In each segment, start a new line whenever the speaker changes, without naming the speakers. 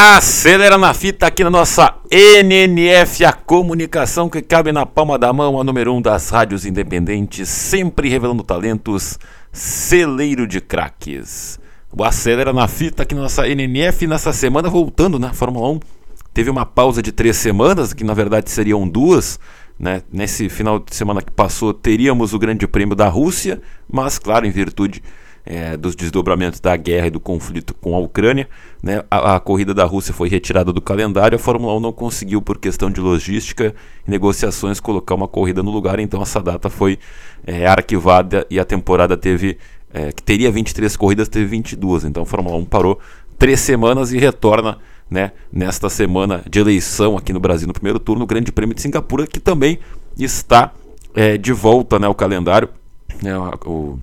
Acelera na fita aqui na nossa NNF, a comunicação que cabe na palma da mão, a número 1 um das rádios independentes, sempre revelando talentos, celeiro de craques. O Acelera na fita aqui na nossa NNF, nessa semana voltando na né, Fórmula 1. Teve uma pausa de três semanas, que na verdade seriam duas. Né? Nesse final de semana que passou, teríamos o Grande Prêmio da Rússia, mas, claro, em virtude é, dos desdobramentos da guerra e do conflito com a Ucrânia. Né? A, a, corrida da Rússia foi retirada do calendário, a Fórmula 1 não conseguiu, por questão de logística e negociações, colocar uma corrida no lugar, então essa data foi é, arquivada e a temporada teve, é, que teria 23 corridas, teve 22. Então a Fórmula 1 parou três semanas e retorna né, nesta semana de eleição aqui no Brasil, no primeiro turno, o Grande Prêmio de Singapura, que também está é, de volta né, ao calendário. Né, o,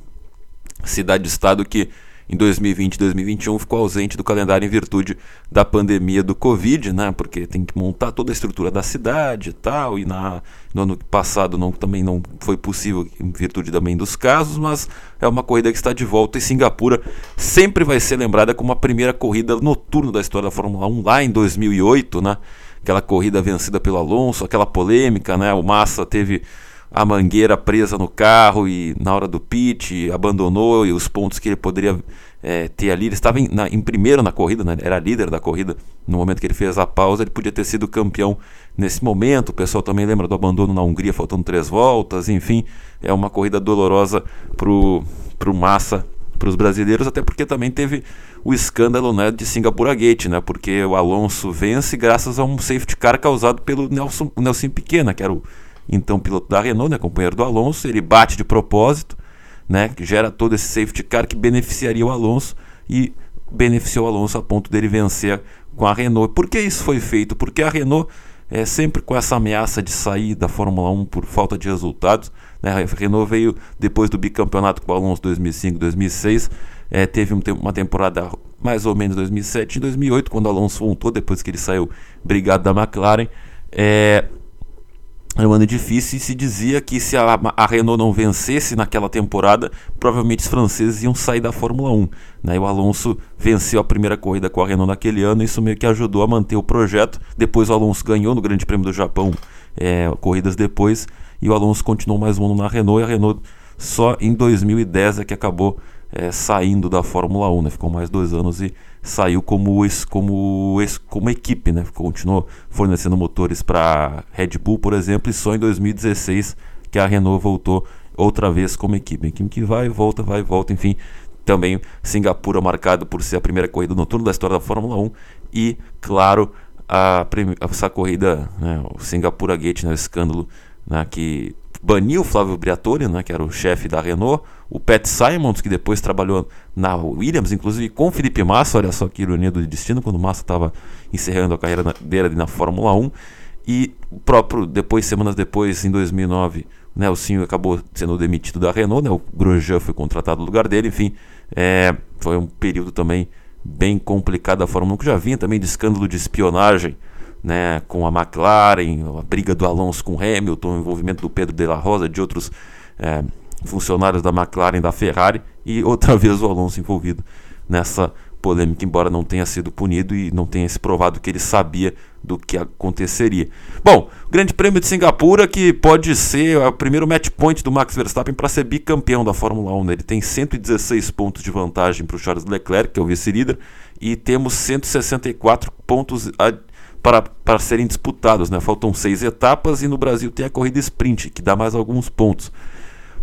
cidade-estado que em 2020 e 2021 ficou ausente do calendário em virtude da pandemia do Covid, né? Porque tem que montar toda a estrutura da cidade e tal. E na, no ano passado não, também não foi possível em virtude também dos casos, mas é uma corrida que está de volta. E Singapura sempre vai ser lembrada como a primeira corrida noturna da história da Fórmula 1 lá em 2008, né? Aquela corrida vencida pelo Alonso, aquela polêmica, né? O Massa teve a mangueira presa no carro e na hora do pit abandonou e os pontos que ele poderia é, ter ali. Ele estava em, na, em, primeiro na corrida, né? era líder da corrida. No momento que ele fez a pausa, ele podia ter sido campeão nesse momento. O pessoal também lembra do abandono na Hungria, faltando três voltas. Enfim, é uma corrida dolorosa para o Massa, para os brasileiros, até porque também teve o escândalo né, de Singapura Gate, né? porque o Alonso vence graças a um safety car causado pelo Nelson, Nelson Pequena, que era o então piloto da Renault, né, companheiro do Alonso, ele bate de propósito, né, que gera todo esse safety car que beneficiaria o Alonso e beneficiou o Alonso a ponto dele vencer com a Renault. Por que isso foi feito? Porque a Renault é sempre com essa ameaça de sair da Fórmula 1 por falta de resultados. Né? A Renault veio depois do bicampeonato com o Alonso 2005-2006, é, teve uma temporada mais ou menos 2007 e 2008, quando o Alonso voltou, depois que ele saiu brigado da McLaren. É, era um ano difícil e se dizia que se a, a, Renault não vencesse naquela temporada, provavelmente os franceses iam sair da Fórmula 1. Né? E o Alonso venceu a primeira corrida com a Renault naquele ano, e isso meio que ajudou a manter o projeto. Depois o Alonso ganhou no Grande Prêmio do Japão, é, corridas depois, e o Alonso continuou mais um ano na Renault, e a Renault só em 2010 é que acabou é, saindo da Fórmula 1, né? ficou mais dois anos e saiu como, como, como equipe, né? continuou fornecendo motores para Red Bull, por exemplo, e só em 2016 que a Renault voltou outra vez como equipe. Equipe que vai, volta, vai, volta, enfim. Também Singapura marcado por ser a primeira corrida noturna da história da Fórmula 1 e, claro, a, essa corrida, né, o Singapura Gate, né, o escândalo né, que baniu o Flávio Briatore, né, que era o chefe da Renault, o Pat Simons, que depois trabalhou na Williams, inclusive com Felipe Massa, olha só que ironia do destino, quando Massa estava encerrando a carreira dele na Fórmula 1, e o próprio, depois, semanas depois, em 2009, né, o Sinho acabou sendo demitido da Renault, né, o Grosjean foi contratado no lugar dele, enfim, é, foi um período também bem complicado da Fórmula 1, que já vinha também de escândalo de espionagem, né, com a McLaren, a briga do Alonso com Hamilton, o envolvimento do Pedro de la Rosa, de outros é, funcionários da McLaren, da Ferrari, e outra vez o Alonso envolvido nessa polêmica, embora não tenha sido punido e não tenha se provado que ele sabia do que aconteceria. Bom, o Grande Prêmio de Singapura que pode ser o primeiro match point do Max Verstappen para ser bicampeão da Fórmula 1. Né? Ele tem 116 pontos de vantagem para o Charles Leclerc, que é o vice-líder, e temos 164 pontos para, para serem disputados. Né? Faltam seis etapas e no Brasil tem a corrida sprint, que dá mais alguns pontos.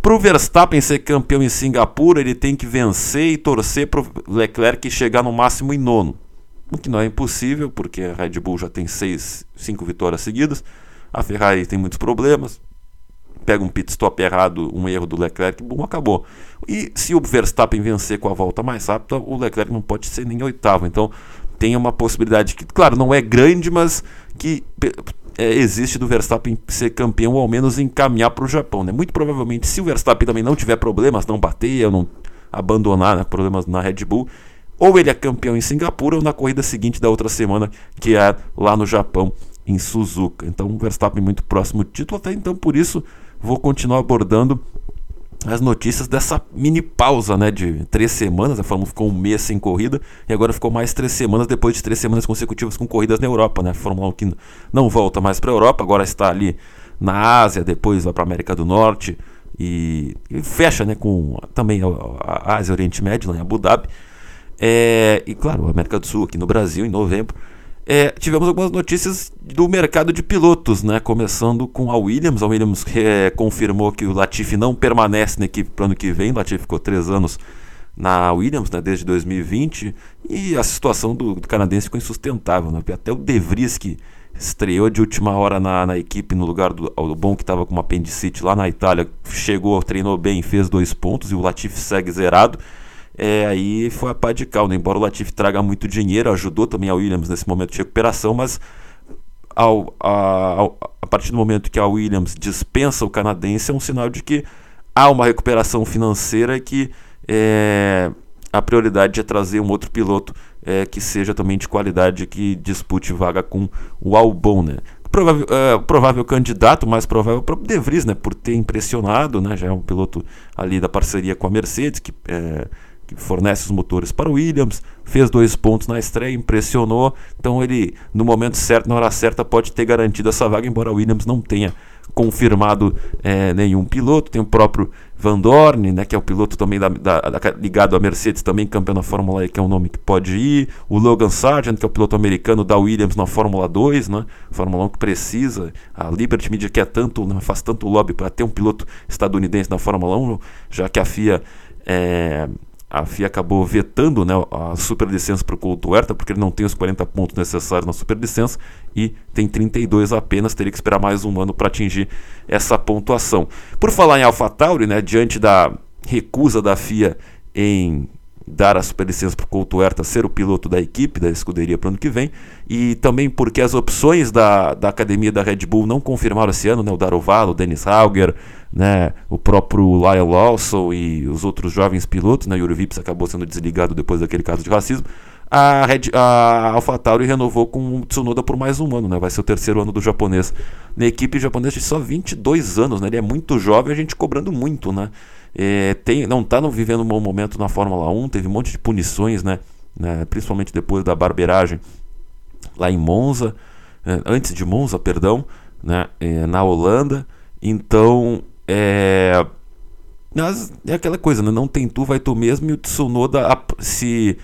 Para o Verstappen ser campeão em Singapura, ele tem que vencer e torcer para o Leclerc chegar no máximo em nono. O que não é impossível, porque a Red Bull já tem seis, cinco vitórias seguidas. A Ferrari tem muitos problemas. Pega um pit stop errado, um erro do Leclerc, bom, acabou. E se o Verstappen vencer com a volta mais rápida, o Leclerc não pode ser nem oitavo. Então, tem uma possibilidade que, claro, não é grande, mas que é, existe do Verstappen ser campeão ou ao menos encaminhar para o Japão. Né? Muito provavelmente, se o Verstappen também não tiver problemas, não bater, não abandonar né, problemas na Red Bull, ou ele é campeão em Singapura ou na corrida seguinte da outra semana, que é lá no Japão, em Suzuka. Então, o Verstappen muito próximo do título, até então por isso vou continuar abordando as notícias dessa mini pausa né, de três semanas. A Fórmula ficou um mês sem corrida e agora ficou mais três semanas depois de três semanas consecutivas com corridas na Europa. Né? A Fórmula 1 que não volta mais para a Europa, agora está ali na Ásia, depois vai para a América do Norte e, e, fecha né, com também a, a Ásia Oriente Médio, lá em Abu Dhabi. É, e claro, a América do Sul aqui no Brasil em novembro. É, tivemos algumas notícias do mercado de pilotos, né? Começando com a Williams. A Williams é, confirmou que o Latifi não permanece na equipe para o ano que vem. O Latifi ficou três anos na Williams, né, desde 2020, e a situação do, do canadense ficou insustentável. Né? Até o De Vries, que estreou de última hora na, na equipe, no lugar do, do Bom, que estava com uma apendicite lá na Itália, chegou, treinou bem, fez dois pontos, e o Latifi segue zerado é, aí foi a pá de cal, né? embora o Latifi traga muito dinheiro, ajudou também a Williams nesse momento de recuperação, mas ao, a, a partir do momento que a Williams dispensa o canadense, é um sinal de que há uma recuperação financeira que é, a prioridade é trazer um outro piloto é, que seja também de qualidade, que dispute vaga com o Albon. Né? Provável, é, provável candidato, mais provável, o próprio De Vries, né, por ter impressionado, né, já é um piloto ali da parceria com a Mercedes, que é, que fornece os motores para o Williams, fez dois pontos na estreia, impressionou. Então ele, no momento certo, na hora certa, pode ter garantido essa vaga, embora o Williams não tenha confirmado é, nenhum piloto. Tem o próprio Van Dorn, né, que é o piloto também da, da, da, ligado à Mercedes, também campeão da Fórmula E, que é um nome que pode ir. O Logan Sargent, que é o piloto americano da Williams na Fórmula 2, né, Fórmula 1 que precisa. A Liberty Media quer tanto, né, faz tanto lobby para ter um piloto estadunidense na Fórmula 1, já que a FIA é, a FIA acabou vetando né, a superlicença para o Couto Huerta, porque ele não tem os 40 pontos necessários na superlicença e tem 32 apenas, teria que esperar mais um ano para atingir essa pontuação. Por falar em AlphaTauri, né, diante da recusa da FIA em dar a superlicença para o Couto Huerta ser o piloto da equipe, da escuderia para o ano que vem, e também porque as opções da, da academia da Red Bull não confirmaram esse ano, né, o Darovalo, o Dennis Hauger, né, o próprio Lyle Lawson e os outros jovens pilotos, né, Yuri Vips acabou sendo desligado depois daquele caso de racismo, a, Red, a renovou com o Tsunoda por mais um ano, né? Vai ser o terceiro ano do japonês na equipe japonesa de só 22 anos, né? Ele é muito jovem, a gente cobrando muito, né? É, tem, não está vivendo um bom momento na Fórmula 1, teve um monte de punições, né? né principalmente depois da barbeiragem lá em Monza, é, antes de Monza, perdão, né? É, na Holanda. Então, é, mas é aquela coisa, né? não tem tu, vai tu mesmo, e o Tsunoda se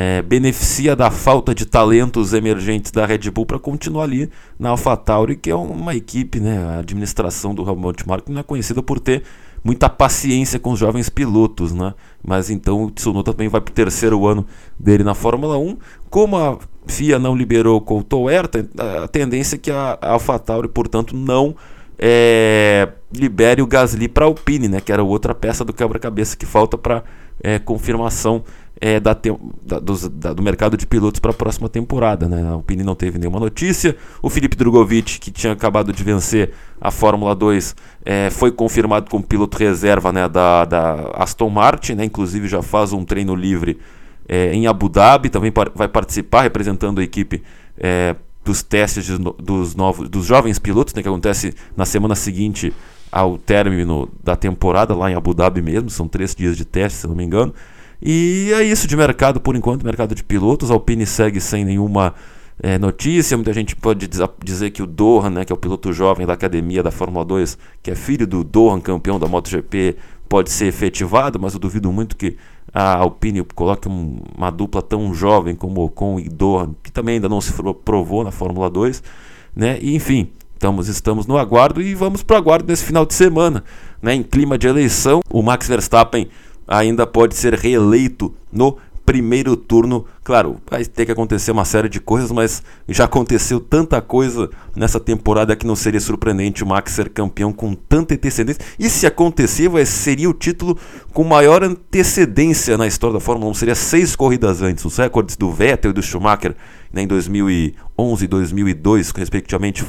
é, beneficia da falta de talentos emergentes da Red Bull para continuar ali na AlphaTauri, que é uma equipe, né? a administração do Helmut Marko não é conhecida por ter muita paciência com os jovens pilotos, né? Mas então o Tsunoda também vai para o terceiro ano dele na Fórmula 1. Como a FIA não liberou Couto Huerta, a tendência é que a AlphaTauri, portanto, não é, libere o Gasly para a Alpine, né? Que era outra peça do quebra-cabeça que falta para é, confirmação é, da, da, dos, da, do mercado de pilotos para a próxima temporada. Né? A Alpine não teve nenhuma notícia. O Felipe Drogovic, que tinha acabado de vencer a Fórmula 2, é, foi confirmado como piloto reserva né, da, da Aston Martin, né? inclusive já faz um treino livre é, em Abu Dhabi, também par vai participar representando a equipe é, dos testes de, dos, novos, dos jovens pilotos, né, que acontece na semana seguinte ao término da temporada, lá em Abu Dhabi mesmo, são três dias de teste, se não me engano. E é isso de mercado por enquanto, mercado de pilotos. A Alpine segue sem nenhuma é, notícia. Muita gente pode dizer que o Dohan, né, que é o piloto jovem da academia da Fórmula 2, que é filho do Dohan, campeão da MotoGP, pode ser efetivado, mas eu duvido muito que a Alpine coloque um, uma dupla tão jovem como Ocon e Dohan, que também ainda não se provou na Fórmula 2. Né? E, enfim, estamos, estamos no aguardo e vamos para o aguardo nesse final de semana. Né? Em clima de eleição, o Max Verstappen ainda pode ser reeleito no primeiro turno. Claro, vai ter que acontecer uma série de coisas, mas já aconteceu tanta coisa nessa temporada que não seria surpreendente o Max ser campeão com tanta antecedência. E se acontecer, vai, seria o título com maior antecedência na história da Fórmula 1. Seria seis corridas antes. Os recordes do Vettel e do Schumacher né, em 2011 e 2002, respectivamente,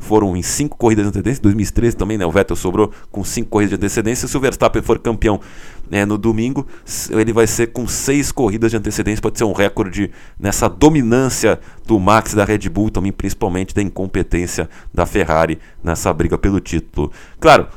foram em cinco corridas de antecedência. 2013 também, né? O Vettel sobrou com cinco corridas de antecedência. Se o Verstappen for campeão né, no domingo, ele vai ser com seis corridas de antecedência. Pode ser um recorde nessa dominância do Max da Red Bull, também principalmente da incompetência da Ferrari nessa briga pelo título. Claro,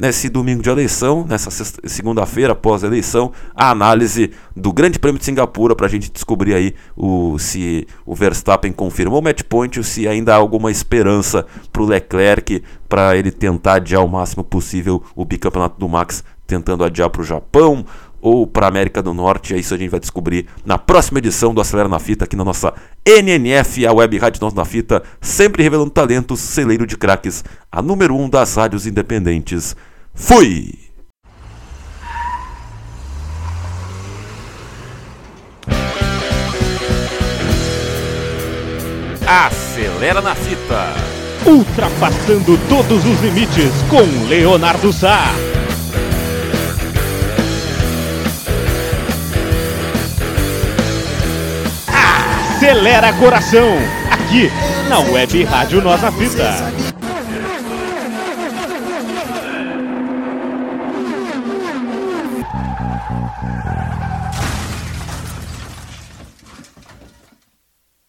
nesse domingo de eleição, nessa segunda-feira após a eleição, a análise do Grande Prêmio de Singapura para a gente descobrir aí o, se o Verstappen confirmou o match point ou se ainda há alguma esperança para o Leclerc para ele tentar adiar o máximo possível o bicampeonato do Max, tentando adiar para o Japão ou para a América do Norte. É isso a gente vai descobrir na próxima edição do Acelera na Fita, aqui na nossa NNF, a Web Rádio Nós na Fita, sempre revelando talentos, celeiro de craques, a número 1 um das rádios independentes. Fui! Acelera na Fita.
Ultrapassando todos os limites com Leonardo Sá. Acelera Coração, aqui na Web Rádio Nós na Fita.